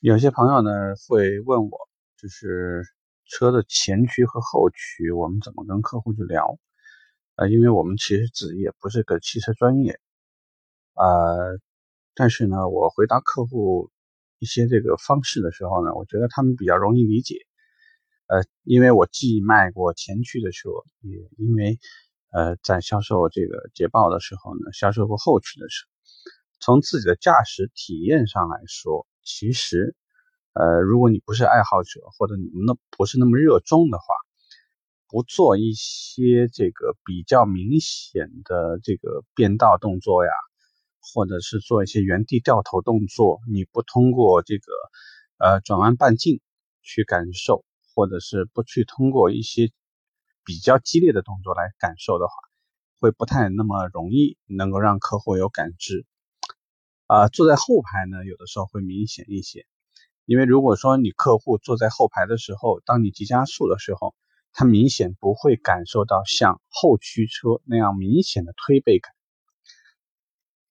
有些朋友呢会问我，就是车的前驱和后驱，我们怎么跟客户去聊？呃，因为我们其实自己也不是个汽车专业，呃，但是呢，我回答客户一些这个方式的时候呢，我觉得他们比较容易理解。呃，因为我既卖过前驱的车，也因为呃在销售这个捷豹的时候呢，销售过后驱的车，从自己的驾驶体验上来说。其实，呃，如果你不是爱好者，或者你们那不是那么热衷的话，不做一些这个比较明显的这个变道动作呀，或者是做一些原地掉头动作，你不通过这个呃转弯半径去感受，或者是不去通过一些比较激烈的动作来感受的话，会不太那么容易能够让客户有感知。啊，坐在后排呢，有的时候会明显一些，因为如果说你客户坐在后排的时候，当你急加速的时候，他明显不会感受到像后驱车那样明显的推背感。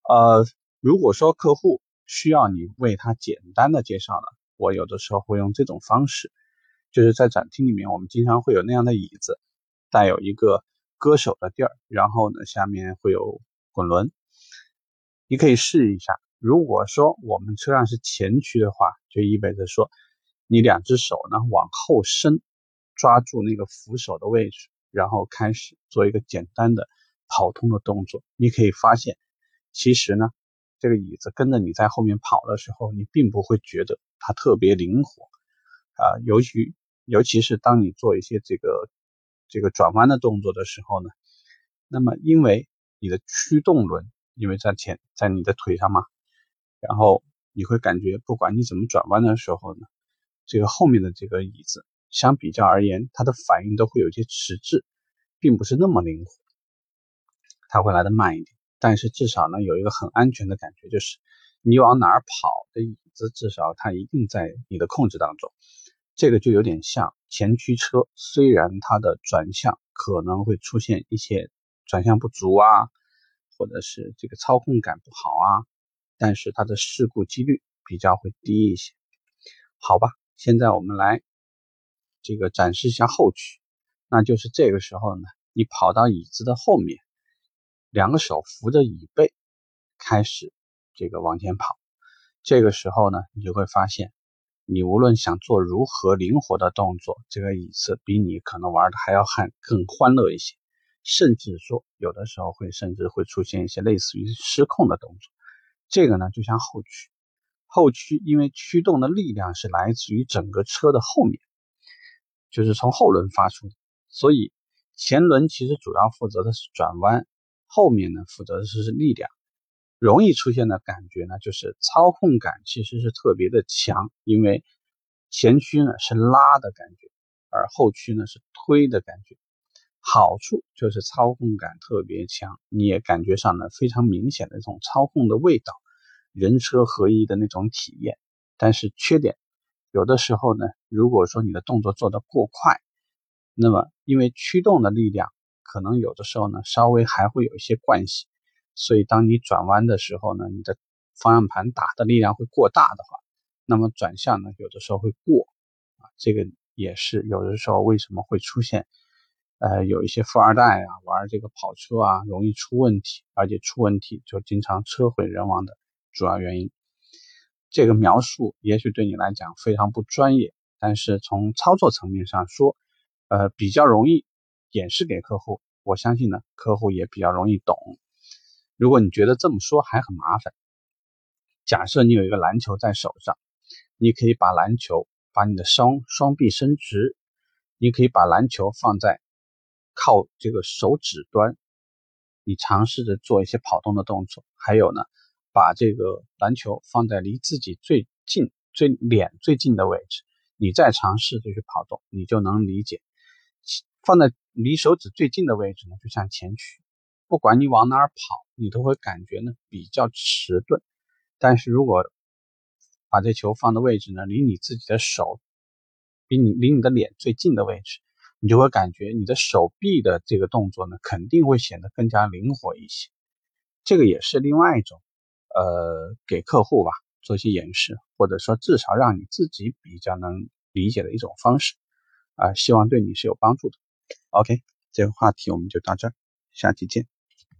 呃，如果说客户需要你为他简单的介绍呢，我有的时候会用这种方式，就是在展厅里面，我们经常会有那样的椅子，带有一个搁手的地儿，然后呢，下面会有滚轮，你可以试一下。如果说我们车辆是前驱的话，就意味着说，你两只手呢往后伸，抓住那个扶手的位置，然后开始做一个简单的跑通的动作。你可以发现，其实呢，这个椅子跟着你在后面跑的时候，你并不会觉得它特别灵活啊。尤其尤其是当你做一些这个这个转弯的动作的时候呢，那么因为你的驱动轮因为在前在你的腿上嘛。然后你会感觉，不管你怎么转弯的时候呢，这个后面的这个椅子相比较而言，它的反应都会有些迟滞，并不是那么灵活，它会来的慢一点。但是至少呢，有一个很安全的感觉，就是你往哪儿跑的椅子，至少它一定在你的控制当中。这个就有点像前驱车，虽然它的转向可能会出现一些转向不足啊，或者是这个操控感不好啊。但是它的事故几率比较会低一些，好吧？现在我们来这个展示一下后驱，那就是这个时候呢，你跑到椅子的后面，两个手扶着椅背，开始这个往前跑。这个时候呢，你就会发现，你无论想做如何灵活的动作，这个椅子比你可能玩的还要还更欢乐一些，甚至说有的时候会甚至会出现一些类似于失控的动作。这个呢，就像后驱，后驱因为驱动的力量是来自于整个车的后面，就是从后轮发出，所以前轮其实主要负责的是转弯，后面呢负责的是力量。容易出现的感觉呢，就是操控感其实是特别的强，因为前驱呢是拉的感觉，而后驱呢是推的感觉。好处就是操控感特别强，你也感觉上呢非常明显的这种操控的味道，人车合一的那种体验。但是缺点，有的时候呢，如果说你的动作做得过快，那么因为驱动的力量可能有的时候呢稍微还会有一些惯性，所以当你转弯的时候呢，你的方向盘打的力量会过大的话，那么转向呢有的时候会过啊，这个也是有的时候为什么会出现。呃，有一些富二代啊，玩这个跑车啊，容易出问题，而且出问题就经常车毁人亡的主要原因。这个描述也许对你来讲非常不专业，但是从操作层面上说，呃，比较容易演示给客户。我相信呢，客户也比较容易懂。如果你觉得这么说还很麻烦，假设你有一个篮球在手上，你可以把篮球，把你的双双臂伸直，你可以把篮球放在。靠这个手指端，你尝试着做一些跑动的动作。还有呢，把这个篮球放在离自己最近、最脸最近的位置，你再尝试着去跑动，你就能理解。放在离手指最近的位置呢，就像前去，不管你往哪儿跑，你都会感觉呢比较迟钝。但是如果把这球放的位置呢，离你自己的手，比你离你的脸最近的位置。你就会感觉你的手臂的这个动作呢，肯定会显得更加灵活一些。这个也是另外一种，呃，给客户吧做一些演示，或者说至少让你自己比较能理解的一种方式啊，希望对你是有帮助的。OK，这个话题我们就到这儿，下期见。